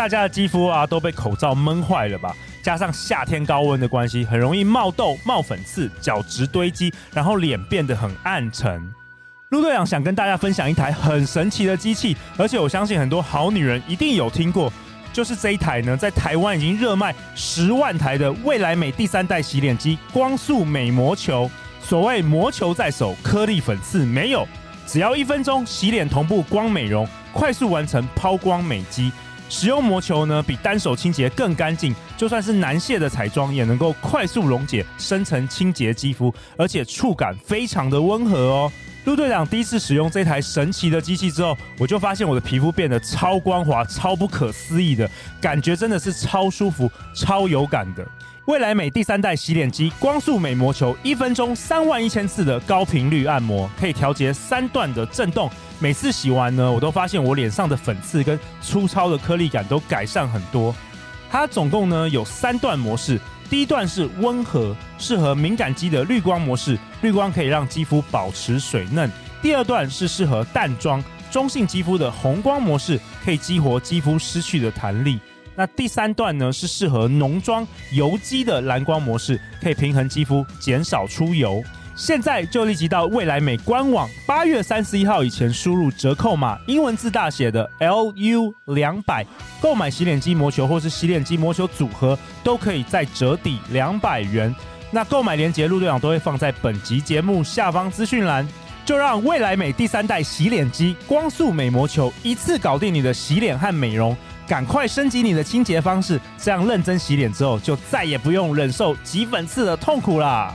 大家的肌肤啊都被口罩闷坏了吧？加上夏天高温的关系，很容易冒痘、冒粉刺、角质堆积，然后脸变得很暗沉。陆队长想跟大家分享一台很神奇的机器，而且我相信很多好女人一定有听过，就是这一台呢，在台湾已经热卖十万台的未来美第三代洗脸机——光速美魔球。所谓魔球在手，颗粒粉刺没有，只要一分钟洗脸同步光美容，快速完成抛光美肌。使用魔球呢，比单手清洁更干净，就算是难卸的彩妆也能够快速溶解、深层清洁肌肤，而且触感非常的温和哦。陆队长第一次使用这台神奇的机器之后，我就发现我的皮肤变得超光滑、超不可思议的感觉，真的是超舒服、超有感的。未来美第三代洗脸机光速美魔球，一分钟三万一千次的高频率按摩，可以调节三段的震动。每次洗完呢，我都发现我脸上的粉刺跟粗糙的颗粒感都改善很多。它总共呢有三段模式，第一段是温和，适合敏感肌的绿光模式，绿光可以让肌肤保持水嫩。第二段是适合淡妆、中性肌肤的红光模式，可以激活肌肤失去的弹力。那第三段呢，是适合浓妆油肌的蓝光模式，可以平衡肌肤，减少出油。现在就立即到未来美官网，八月三十一号以前输入折扣码，英文字大写的 LU 两百，购买洗脸机魔球或是洗脸机魔球组合，都可以再折抵两百元。那购买链接陆队长都会放在本集节目下方资讯栏。就让未来美第三代洗脸机光速美魔球一次搞定你的洗脸和美容。赶快升级你的清洁方式，这样认真洗脸之后，就再也不用忍受挤粉刺的痛苦啦！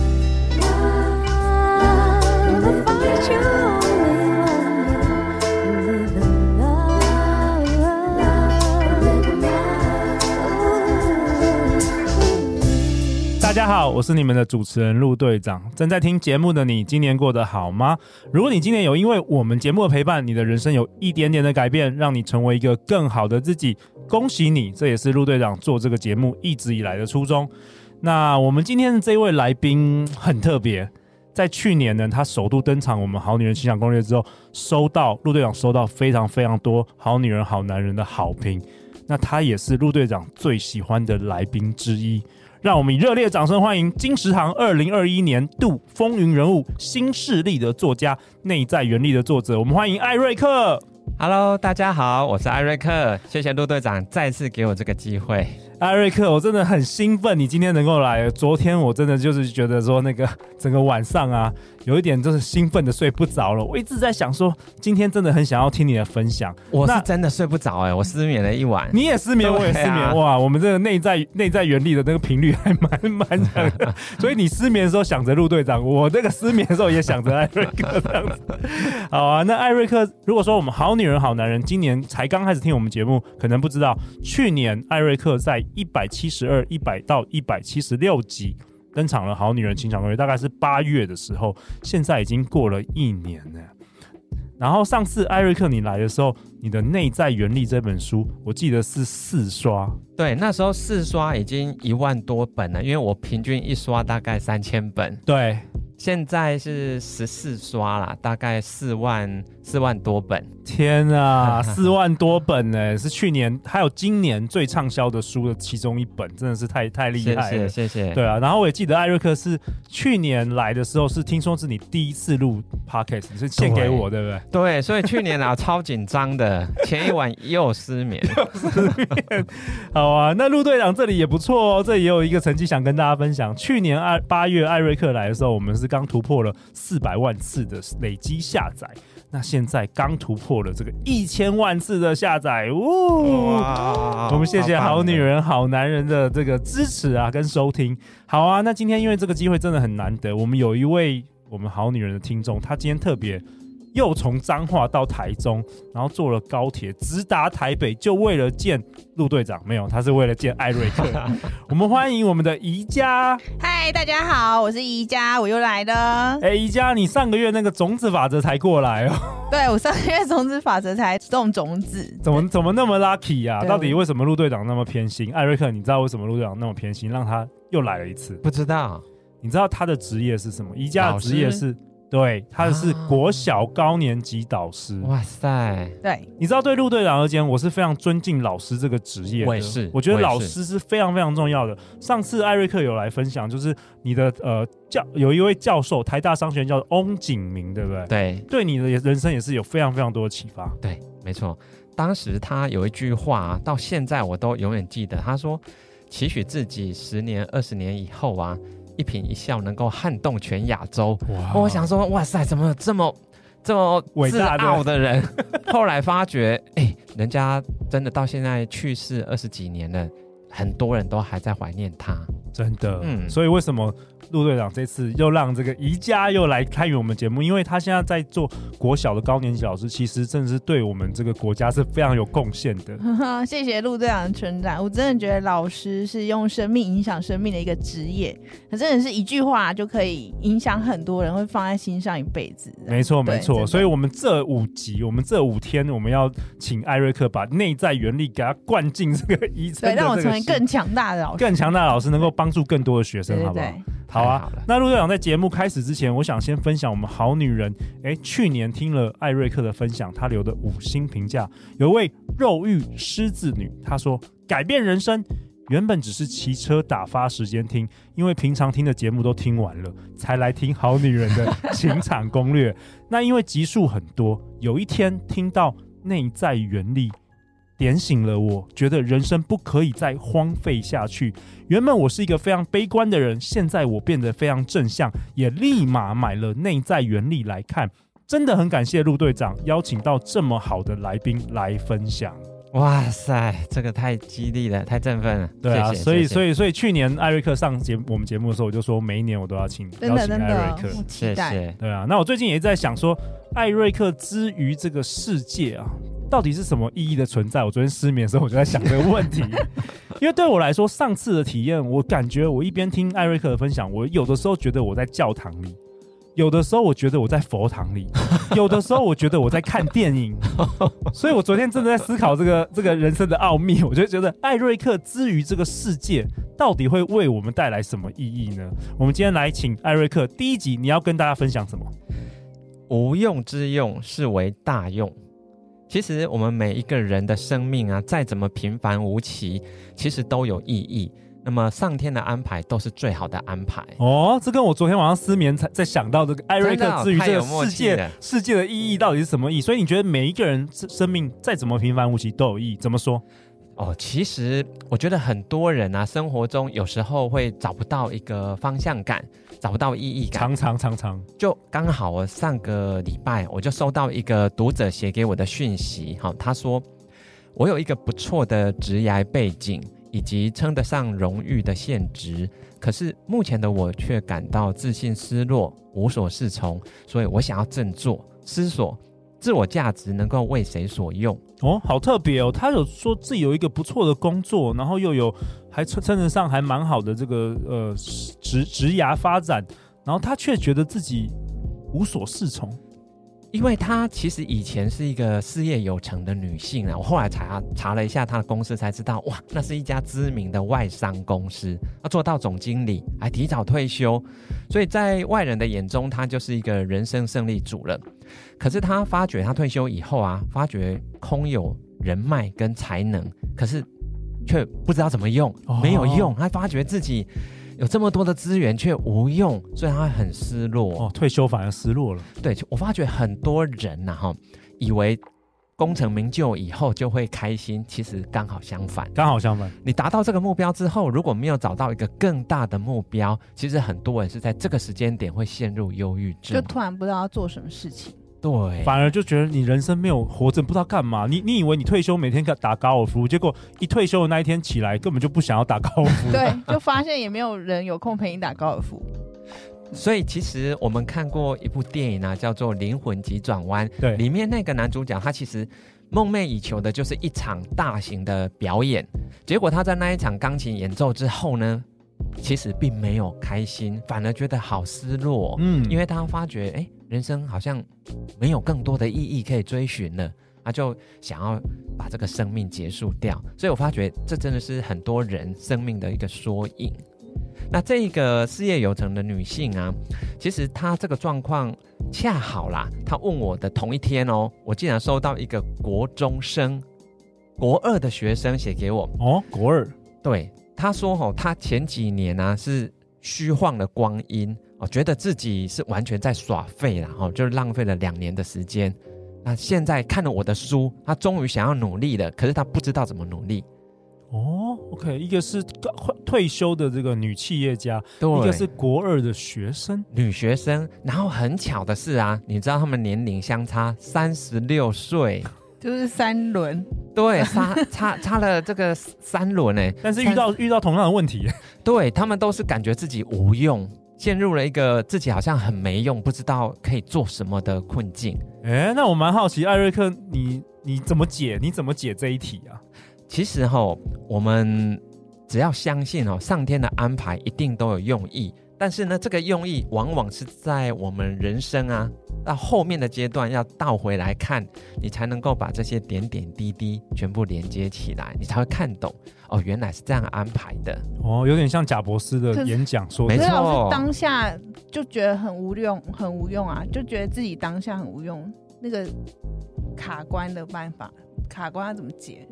大家好，我是你们的主持人陆队长。正在听节目的你，今年过得好吗？如果你今年有因为我们节目的陪伴，你的人生有一点点的改变，让你成为一个更好的自己，恭喜你！这也是陆队长做这个节目一直以来的初衷。那我们今天的这位来宾很特别，在去年呢，他首度登场我们《好女人情场攻略》之后，收到陆队长收到非常非常多好女人好男人的好评。那他也是陆队长最喜欢的来宾之一。让我们以热烈掌声欢迎金石堂二零二一年度风云人物、新势力的作家、内在原力的作者，我们欢迎艾瑞克。Hello，大家好，我是艾瑞克，谢谢陆队长再次给我这个机会。艾瑞克，我真的很兴奋，你今天能够来。昨天我真的就是觉得说，那个整个晚上啊，有一点就是兴奋的睡不着了。我一直在想说，今天真的很想要听你的分享。我是真的睡不着哎、欸，我失眠了一晚。你也失眠，我也失眠。啊、哇，我们这个内在内在原理的那个频率还蛮 蛮强的。所以你失眠的时候想着陆队长，我那个失眠的时候也想着艾瑞克这样子。好啊，那艾瑞克，如果说我们好女人好男人今年才刚开始听我们节目，可能不知道，去年艾瑞克在。一百七十二、一百到一百七十六集登场了，《好女人情场攻略》大概是八月的时候，现在已经过了一年了。然后上次艾瑞克你来的时候，你的《内在原力》这本书，我记得是四刷。对，那时候四刷已经一万多本了，因为我平均一刷大概三千本。对。现在是十四刷啦，大概四万四万多本。天啊，四万多本呢，是去年还有今年最畅销的书的其中一本，真的是太太厉害了。谢谢，谢谢。对啊，然后我也记得艾瑞克是去年来的时候，是听说是你第一次录 podcast，你是献给我，对不对？对，所以去年啊超紧张的，前一晚又失眠。又失眠。好啊，那陆队长这里也不错哦，这里也有一个成绩想跟大家分享。去年二八月艾瑞克来的时候，我们是。刚突破了四百万次的累积下载，那现在刚突破了这个一千万次的下载，呜！我们谢谢好女人好男人的这个支持啊，跟收听。好啊，那今天因为这个机会真的很难得，我们有一位我们好女人的听众，她今天特别。又从彰化到台中，然后坐了高铁直达台北，就为了见陆队长。没有，他是为了见艾瑞克。我们欢迎我们的宜家。嗨，大家好，我是宜家，我又来了。哎，宜家，你上个月那个种子法则才过来哦。对，我上个月种子法则才种种子。怎么怎么那么 lucky 呀、啊？到底为什么陆队长那么偏心？艾瑞克，你知道为什么陆队长那么偏心，让他又来了一次？不知道。你知道他的职业是什么？宜家的职业是。对，他是国小高年级导师。哇塞！对，你知道，对陆队长而言，我是非常尊敬老师这个职业的。我也是，我觉得老师是非常非常重要的。上次艾瑞克有来分享，就是你的呃教有一位教授，台大商学院叫翁景明，对不对？对，对你的人生也是有非常非常多的启发。对，没错。当时他有一句话啊，到现在我都永远记得。他说：“期许自己十年、二十年以后啊。”一颦一笑能够撼动全亚洲，哇！我想说，哇塞，怎么这么这么自傲的人？后来发觉，哎、欸，人家真的到现在去世二十几年了，很多人都还在怀念他，真的。嗯，所以为什么？陆队长这次又让这个宜家又来参与我们节目，因为他现在在做国小的高年级老师，其实真的是对我们这个国家是非常有贡献的。谢谢陆队长的称赞，我真的觉得老师是用生命影响生命的一个职业，他真的是一句话就可以影响很多人，会放在心上一辈子。没错，没错。所以，我们这五集，我们这五天，我们要请艾瑞克把内在原力给他灌进这个宜真，让我成为更强大的老师，更强大的老师，能够帮助更多的学生，对对对，好不好？好啊，好，那陆队长在节目开始之前，我想先分享我们好女人。哎，去年听了艾瑞克的分享，他留的五星评价，有一位肉欲狮子女，她说改变人生，原本只是骑车打发时间听，因为平常听的节目都听完了，才来听好女人的情场攻略。那因为集数很多，有一天听到内在原力。点醒了我，觉得人生不可以再荒废下去。原本我是一个非常悲观的人，现在我变得非常正向，也立马买了《内在原理》来看。真的很感谢陆队长邀请到这么好的来宾来分享。哇塞，这个太激励了，太振奋了。对啊，谢谢，所以所以所以去年艾瑞克上节我们节目的时候，我就说每一年我都要请邀请艾瑞克。谢谢。对啊，那我最近也在想说，艾瑞克之于这个世界啊。到底是什么意义的存在？我昨天失眠的时候，我就在想这个问题。因为对我来说，上次的体验，我感觉我一边听艾瑞克的分享，我有的时候觉得我在教堂里，有的时候我觉得我在佛堂里，有的时候我觉得我在看电影。所以我昨天真的在思考这个这个人生的奥秘。我就觉得艾瑞克之于这个世界，到底会为我们带来什么意义呢？我们今天来请艾瑞克，第一集你要跟大家分享什么？无用之用，是为大用。其实我们每一个人的生命啊，再怎么平凡无奇，其实都有意义。那么上天的安排都是最好的安排。哦，这跟我昨天晚上失眠才在想到这个艾瑞克之于这个世界世界的意义到底是什么意义？所以你觉得每一个人生命再怎么平凡无奇都有意义？怎么说？哦，其实我觉得很多人啊，生活中有时候会找不到一个方向感，找不到意义感。常常常常，就刚好我上个礼拜我就收到一个读者写给我的讯息，哈，他说我有一个不错的职涯背景，以及称得上荣誉的现职，可是目前的我却感到自信失落，无所适从，所以我想要振作，思索。自我价值能够为谁所用？哦，好特别哦！他有说自己有一个不错的工作，然后又有还称称得上还蛮好的这个呃职职涯发展，然后他却觉得自己无所适从。因为她其实以前是一个事业有成的女性啊，我后来查查了一下她的公司，才知道哇，那是一家知名的外商公司，她做到总经理，还提早退休，所以在外人的眼中，她就是一个人生胜利组了。可是他发觉，他退休以后啊，发觉空有人脉跟才能，可是却不知道怎么用，没有用，他发觉自己。有这么多的资源却无用，所以他会很失落。哦，退休反而失落了。对，我发觉很多人呐，哈，以为功成名就以后就会开心，其实刚好相反。刚好相反，你达到这个目标之后，如果没有找到一个更大的目标，其实很多人是在这个时间点会陷入忧郁症，就突然不知道要做什么事情。对，反而就觉得你人生没有活着，不知道干嘛。你你以为你退休每天打高尔夫，结果一退休的那一天起来，根本就不想要打高尔夫。对，就发现也没有人有空陪你打高尔夫。所以其实我们看过一部电影啊，叫做《灵魂急转弯》。对，里面那个男主角他其实梦寐以求的就是一场大型的表演，结果他在那一场钢琴演奏之后呢，其实并没有开心，反而觉得好失落。嗯，因为他发觉，哎。人生好像没有更多的意义可以追寻了，他就想要把这个生命结束掉。所以我发觉这真的是很多人生命的一个缩影。那这个事业有成的女性啊，其实她这个状况恰好啦，她问我的同一天哦，我竟然收到一个国中生，国二的学生写给我哦，国二，对，他说哦，他前几年呢、啊、是虚晃的光阴哦，觉得自己是完全在耍废了哦，就是浪费了两年的时间。那现在看了我的书，他终于想要努力了，可是他不知道怎么努力。哦，OK，一个是退休的这个女企业家，一个是国二的学生，女学生。然后很巧的是啊，你知道他们年龄相差三十六岁，就是三轮，对，差差差了这个三轮呢。但是遇到遇到同样的问题，对，他们都是感觉自己无用，陷入了一个自己好像很没用，不知道可以做什么的困境。哎，那我蛮好奇，艾瑞克，你你怎么解？你怎么解这一题啊？其实哈，我们只要相信哦，上天的安排一定都有用意。但是呢，这个用意往往是在我们人生啊到后面的阶段要倒回来看，你才能够把这些点点滴滴全部连接起来，你才会看懂哦，原来是这样安排的。哦，有点像贾博士的演讲说的，没错，当下就觉得很无用，很无用啊，就觉得自己当下很无用。那个卡关的办法，卡关要怎么解？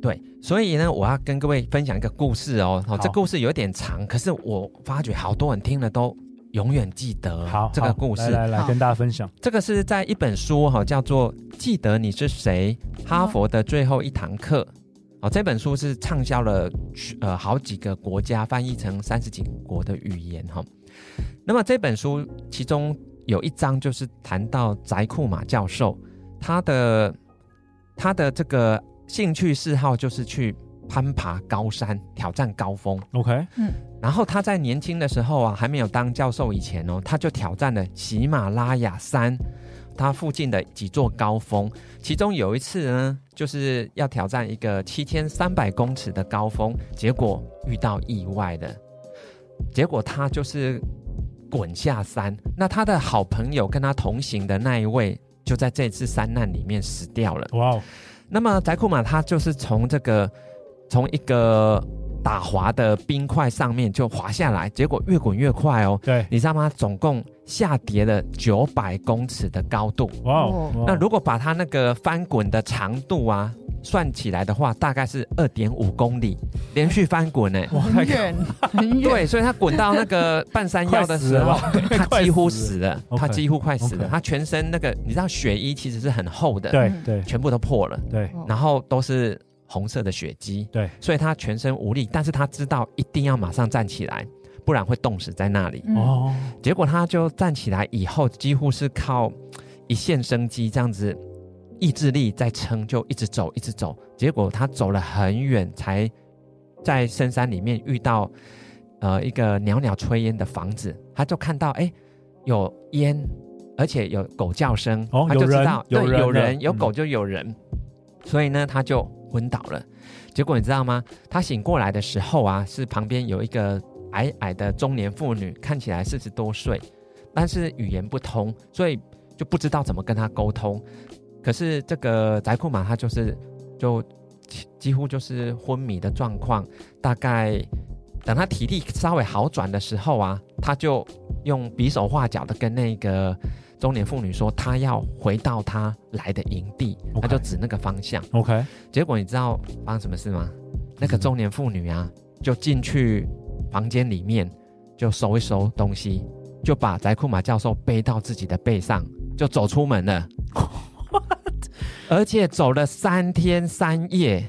对，所以呢，我要跟各位分享一个故事哦。好，这故事有点长，可是我发觉好多人听了都永远记得。好，这个故事来来，来跟大家分享。这个是在一本书哈，叫做《记得你是谁：哈佛的最后一堂课》。哦，这本书是畅销了呃好几个国家，翻译成三十几国的语言哈。那么这本书其中有一章就是谈到翟库马教授，他的他的这个。兴趣嗜好就是去攀爬高山，挑战高峰。OK，嗯，然后他在年轻的时候啊，还没有当教授以前哦，他就挑战了喜马拉雅山，他附近的几座高峰。其中有一次呢，就是要挑战一个七千三百公尺的高峰，结果遇到意外的，结果他就是滚下山。那他的好朋友跟他同行的那一位，就在这次山难里面死掉了。哇哦！那么宅库玛它就是从这个从一个打滑的冰块上面就滑下来，结果越滚越快哦。对，你知道吗？总共下跌了九百公尺的高度。哇哦！那如果把它那个翻滚的长度啊算起来的话，大概是二点五公里，连续翻滚呢。哇，很远很远。对，所以他滚到那个半山腰的时候，他 几乎死了，他几乎快死了。他全身那个你知道血衣其实是很厚的，对对，全部都破了。对，然后都是。红色的血迹，对，所以他全身无力，但是他知道一定要马上站起来，不然会冻死在那里。哦、嗯，结果他就站起来以后，几乎是靠一线生机这样子，意志力在撑，就一直走，一直走。结果他走了很远，才在深山里面遇到呃一个袅袅炊烟的房子，他就看到哎有烟，而且有狗叫声，哦、他就知道有人，对，有人，有狗就有人，嗯、所以呢他就。昏倒了，结果你知道吗？他醒过来的时候啊，是旁边有一个矮矮的中年妇女，看起来四十多岁，但是语言不通，所以就不知道怎么跟他沟通。可是这个宅库玛他就是就几乎就是昏迷的状况，大概等他体力稍微好转的时候啊，他就用比手画脚的跟那个。中年妇女说：“她要回到她来的营地.她就指那个方向。OK，结果你知道发生什么事吗？那个中年妇女啊，就进去房间里面，就收一收东西，就把翟库马教授背到自己的背上，就走出门了。而且走了三天三夜，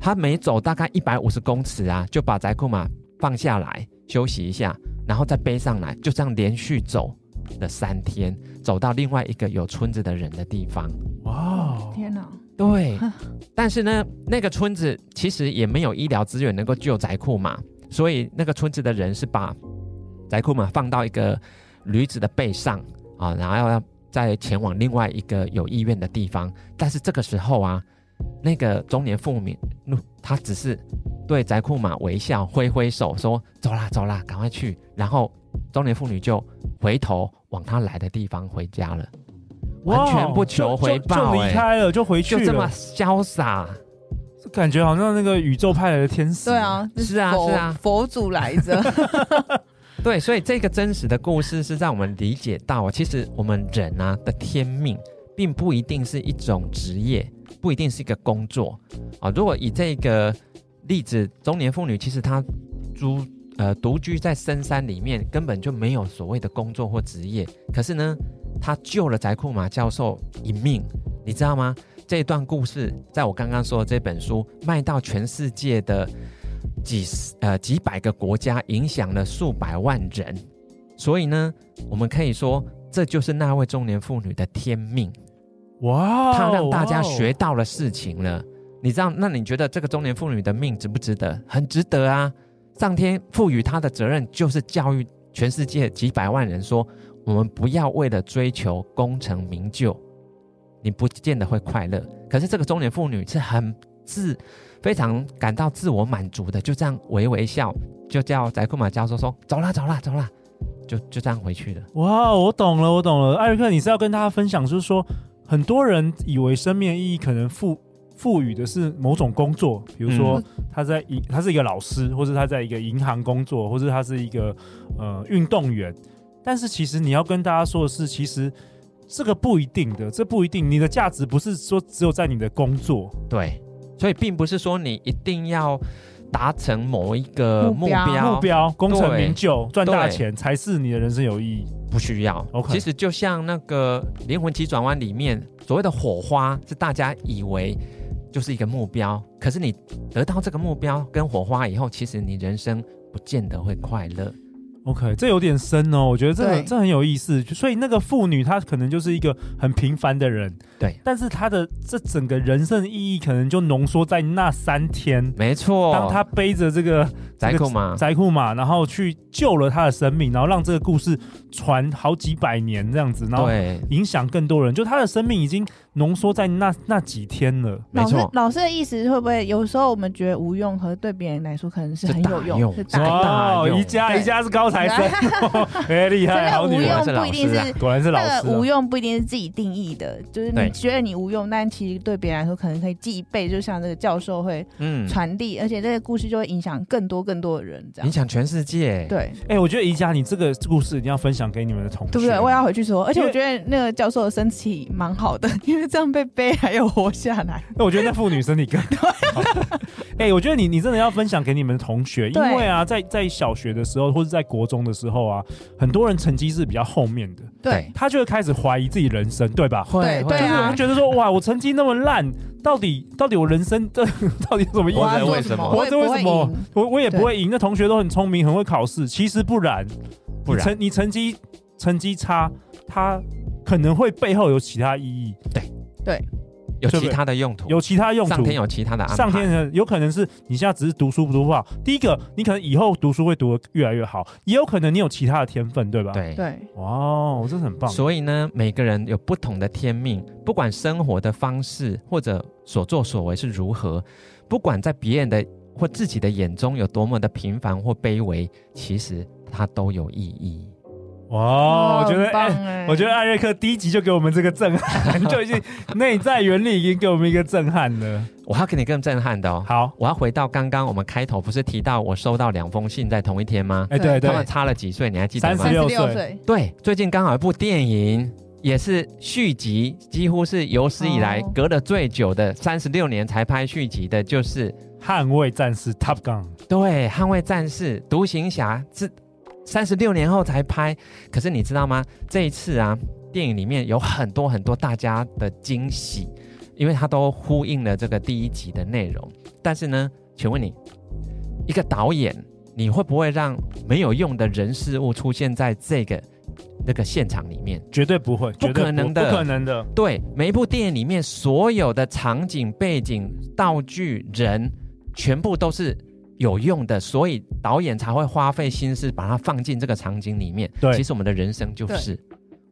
他每走大概一百五十公尺啊，就把翟库马放下来休息一下，然后再背上来，就这样连续走。”了三天，走到另外一个有村子的人的地方。哇，天哪！对，但是呢，那个村子其实也没有医疗资源能够救宅库玛，所以那个村子的人是把宅库玛放到一个驴子的背上啊，然后要再前往另外一个有医院的地方。但是这个时候啊，那个中年妇女，她只是对宅库玛微笑，挥挥手说：“走啦，走啦，赶快去。”然后。中年妇女就回头往她来的地方回家了，完全不求回报，就离开了，就回去了，就这么潇洒。感觉好像那个宇宙派来的天使。对啊，是啊是啊佛祖来着。对，所以这个真实的故事是让我们理解到，其实我们人啊的天命，并不一定是一种职业，不一定是一个工作啊。如果以这个例子，中年妇女其实她租呃独居在深山里面，根本就没有所谓的工作或职业，可是呢，他救了宅库马教授一命，你知道吗？这段故事，在我刚刚说的这本书卖到全世界的。几十呃几百个国家，影响了数百万人，所以呢，我们可以说，这就是那位中年妇女的天命。哇，她让大家学到了事情了。你知道？那你觉得这个中年妇女的命值不值得？很值得啊！上天赋予他的责任就是教育全世界几百万人，说我们不要为了追求功成名就，你不见得会快乐。可是这个中年妇女是很自。非常感到自我满足的，就这样微微笑，就叫宅库玛教授说：“走啦，走啦，走啦。”就就这样回去了。哇，我懂了，我懂了。艾瑞克，你是要跟大家分享，就是说，很多人以为生命意义可能赋赋予的是某种工作，比如说他在银，他是一个老师，或是他在一个银行工作，或是他是一个呃运动员。但是其实你要跟大家说的是，其实这个不一定的，这不一定，你的价值不是说只有在你的工作。对。所以并不是说你一定要达成某一个目标、目标、功成名就、赚大钱才是你的人生有意义。不需要。OK，其实就像那个《灵魂急转弯》里面所谓的火花，是大家以为就是一个目标，可是你得到这个目标跟火花以后，其实你人生不见得会快乐。OK，这有点深哦，我觉得这个这很有意思。所以那个妇女她可能就是一个很平凡的人，对，但是她的这整个人生意义可能就浓缩在那三天。没错，当她背着这个宅库嘛，宅库嘛，然后去救了她的生命，然后让这个故事传好几百年这样子，然后影响更多人。就他的生命已经浓缩在那那几天了。老师，老师的意思会不会有时候我们觉得无用，和对别人来说可能是很有用？是大用。宜家宜家是高材生，哎，厉害，好女人。无用不一定是果然是老师。那个无用不一定是自己定义的，就是你觉得你无用，但其实对别人来说可能可以记一辈。就像这个教授会嗯传递，而且这个故事就会影响更多更多的人，这样影响全世界。对，哎，我觉得宜家，你这个故事一定要分享给你们的同学，对不对？我要回去说，而且我觉得那个教授的身体蛮好的，因为这样被背还有活下来。那我觉得那妇女身体更好。哎，我觉得你你真的要分享给你们的同学，因为啊，在在小学的时候或者在国中的时候啊，很多人成绩是比较后面的，对，他就会开始怀疑自己人生，对吧？会，对，就是我觉得说，哇，我成绩那么烂，到底到底我人生这到底有什么意义？为什么？我这为什么？我我也不会赢。那同学都很聪明，很会考试，其实不然，不然，你成绩成绩差，他可能会背后有其他意义。对对。有其他的用途，有其他用途，上天有其他的安排。上天有可能是你现在只是读书不读不好。第一个，你可能以后读书会读得越来越好，也有可能你有其他的天分，对吧？对对，哇，我真的很棒。所以呢，每个人有不同的天命，不管生活的方式或者所作所为是如何，不管在别人的或自己的眼中有多么的平凡或卑微，其实它都有意义。哇，我觉得哎，我觉得艾瑞克第一集就给我们这个震撼，就已经 内在原理已经给我们一个震撼了。我要给你更震撼的哦。好，我要回到刚刚我们开头不是提到我收到两封信在同一天吗？哎，对对，他们差了几岁？你还记得吗？三十六岁。对，最近刚好一部电影也是续集，几乎是有史以来隔了最久的三十六年才拍续集的，就是《捍卫战士》（Top Gun）。对，《捍卫战士》《独行侠》是。三十六年后才拍，可是你知道吗？这一次啊，电影里面有很多很多大家的惊喜，因为它都呼应了这个第一集的内容。但是呢，请问你，一个导演，你会不会让没有用的人事物出现在这个那个现场里面？绝对不会，不可能的，不可能的。对，每一部电影里面所有的场景、背景、道具、人，全部都是。有用的，所以导演才会花费心思把它放进这个场景里面。对，其实我们的人生就是，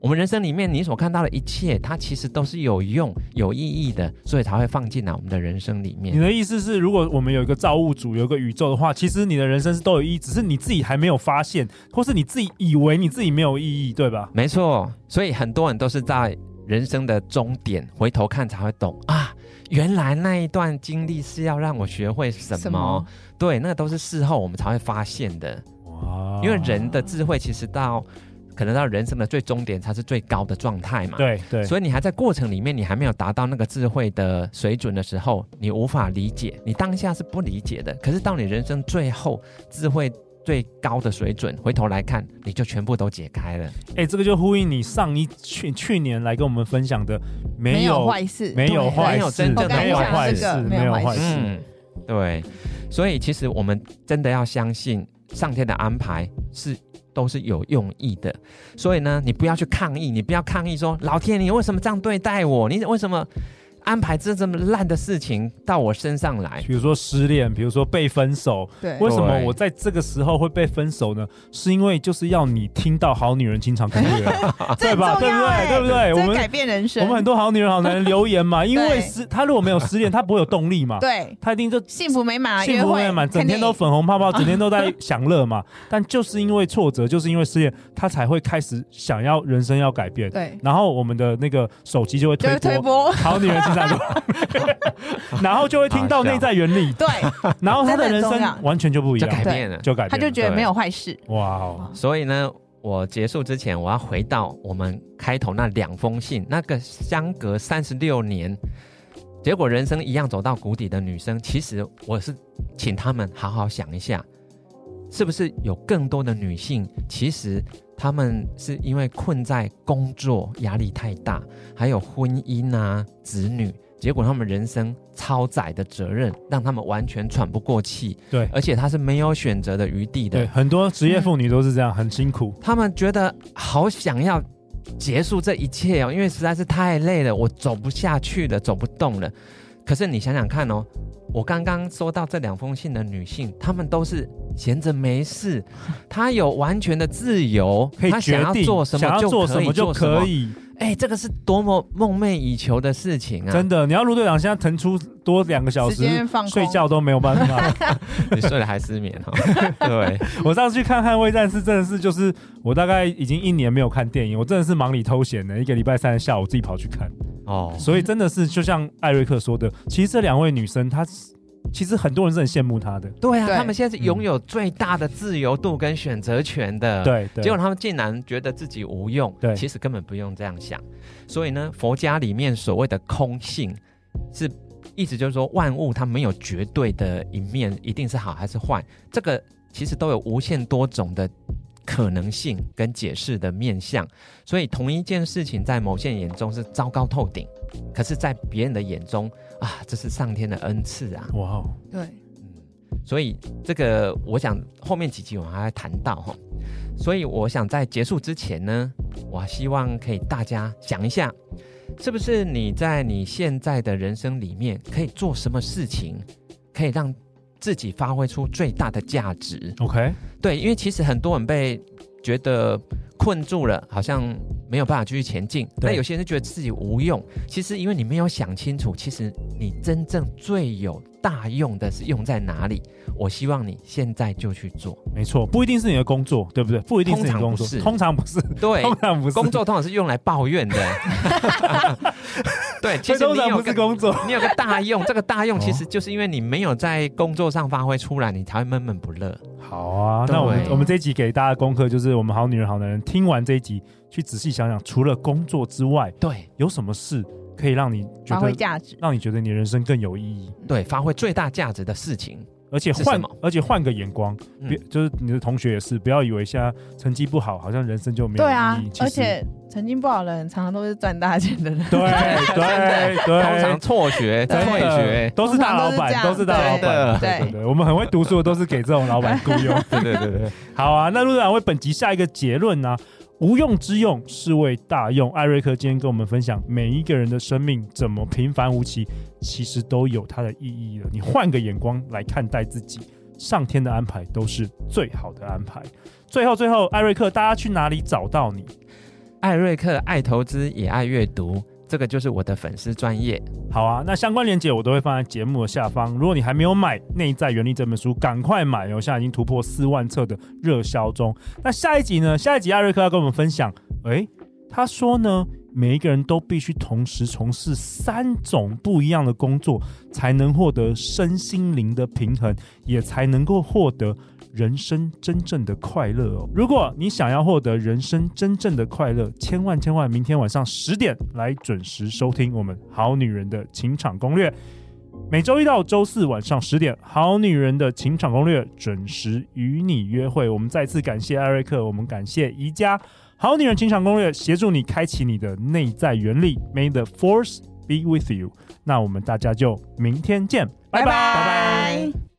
我们人生里面你所看到的一切，它其实都是有用、有意义的，所以才会放进来我们的人生里面。你的意思是，如果我们有一个造物主，有一个宇宙的话，其实你的人生是都有意义，只是你自己还没有发现，或是你自己以为你自己没有意义，对吧？没错，所以很多人都是在人生的终点回头看才会懂啊。原来那一段经历是要让我学会什么？什么对，那都是事后我们才会发现的。哇，因为人的智慧其实到可能到人生的最终点才是最高的状态嘛。对对，所以你还在过程里面，你还没有达到那个智慧的水准的时候，你无法理解，你当下是不理解的。可是到你人生最后智慧最高的水准，回头来看，你就全部都解开了。哎，这个就呼应你上一去去年来跟我们分享的，没有坏事，没有坏事，没有真正的没有坏事，没有坏事。嗯，对。所以其实我们真的要相信上天的安排是。都是有用意的，所以呢，你不要去抗议，你不要抗议说老天，你为什么这样对待我？你为什么？安排这这么烂的事情到我身上来，比如说失恋，比如说被分手。对，为什么我在这个时候会被分手呢？是因为就是要你听到好女人经常攻略，对吧？对不对？对不对？我们改变人生。我们很多好女人、好男人留言嘛，因为失他如果没有失恋，他不会有动力嘛。对，他一定就幸福美满，幸福美满，整天都粉红泡泡，整天都在享乐嘛。但就是因为挫折，就是因为失恋，他才会开始想要人生要改变。对，然后我们的那个手机就会推播好女人 然后就会听到内在原理，对，然后他的人生完全就不一样，就改变了，就改变，他就觉得没有坏事。哇哦！所以呢，我结束之前，我要回到我们开头那两封信，那个相隔三十六年，结果人生一样走到谷底的女生，其实我是请他们好好想一下，是不是有更多的女性，其实。他们是因为困在工作压力太大，还有婚姻啊、子女，结果他们人生超载的责任，让他们完全喘不过气。对，而且他是没有选择的余地的。对，很多职业妇女都是这样，嗯、很辛苦。他们觉得好想要结束这一切哦，因为实在是太累了，我走不下去了，走不动了。可是你想想看哦，我刚刚收到这两封信的女性，她们都是。闲着没事，他有完全的自由，可以决定，他想要做什么就可以做什么，就可以。哎，这个是多么梦寐以求的事情啊！真的，你要陆队长现在腾出多两个小时睡觉都没有办法，你睡了还失眠哈？对，我上次去看《捍卫战士》，真的是就是我大概已经一年没有看电影，我真的是忙里偷闲的，一个礼拜三的下午自己跑去看哦。所以真的是就像艾瑞克说的，其实这两位女生她。其实很多人是很羡慕他的，对啊，对他们现在是拥有最大的自由度跟选择权的，对，对，结果他们竟然觉得自己无用，对，其实根本不用这样想。所以呢，佛家里面所谓的空性，是意思就是说万物它没有绝对的一面，一定是好还是坏，这个其实都有无限多种的可能性跟解释的面向。所以同一件事情在某些人眼中是糟糕透顶，可是在别人的眼中。啊，这是上天的恩赐啊！哇哦，对，嗯，所以这个我想后面几集我们还会谈到哈，所以我想在结束之前呢，我希望可以大家想一下，是不是你在你现在的人生里面可以做什么事情，可以让自己发挥出最大的价值？OK，对，因为其实很多人被觉得困住了，好像。没有办法继续前进，那有些人觉得自己无用。其实因为你没有想清楚，其实你真正最有大用的是用在哪里。我希望你现在就去做。没错，不一定是你的工作，对不对？不一定是你的工作，通常不是。对，通常不是。工作通常是用来抱怨的。对，其实你有个工作，你有个大用，这个大用其实就是因为你没有在工作上发挥出来，你才会闷闷不乐。好啊，那我们我们这一集给大家的功课就是，我们好女人好男人听完这一集。去仔细想想，除了工作之外，对，有什么事可以让你觉得发挥价值，让你觉得你人生更有意义？对，发挥最大价值的事情，而且换，而且换个眼光，别、嗯、就是你的同学也是，不要以为现在成绩不好，好像人生就没有意义。对啊，而且成绩不好的人，常常都是赚大钱的人。对 对对，通常辍学、退学都是大老板，都是大老板。对对对，我们很会读书的，都是给这种老板雇佣。对对对对，好啊，那陆队长为本集下一个结论呢、啊？无用之用，是为大用。艾瑞克今天跟我们分享，每一个人的生命怎么平凡无奇，其实都有它的意义了。你换个眼光来看待自己，上天的安排都是最好的安排。最后，最后，艾瑞克，大家去哪里找到你？艾瑞克爱投资，也爱阅读。这个就是我的粉丝专业，好啊，那相关链接我都会放在节目的下方。如果你还没有买《内在原理》这本书，赶快买哦！现在已经突破四万册的热销中。那下一集呢？下一集艾瑞克要跟我们分享，诶，他说呢，每一个人都必须同时从事三种不一样的工作，才能获得身心灵的平衡，也才能够获得人生真正的快乐哦。如果你想要获得人生真正的快乐，千万千万明天晚上十点来准时收听我们《好女人的情场攻略》。每周一到周四晚上十点，《好女人的情场攻略》准时与你约会。我们再次感谢艾瑞克，我们感谢宜家。好女人情场攻略，协助你开启你的内在原力。May the force be with you。那我们大家就明天见，拜拜。拜拜。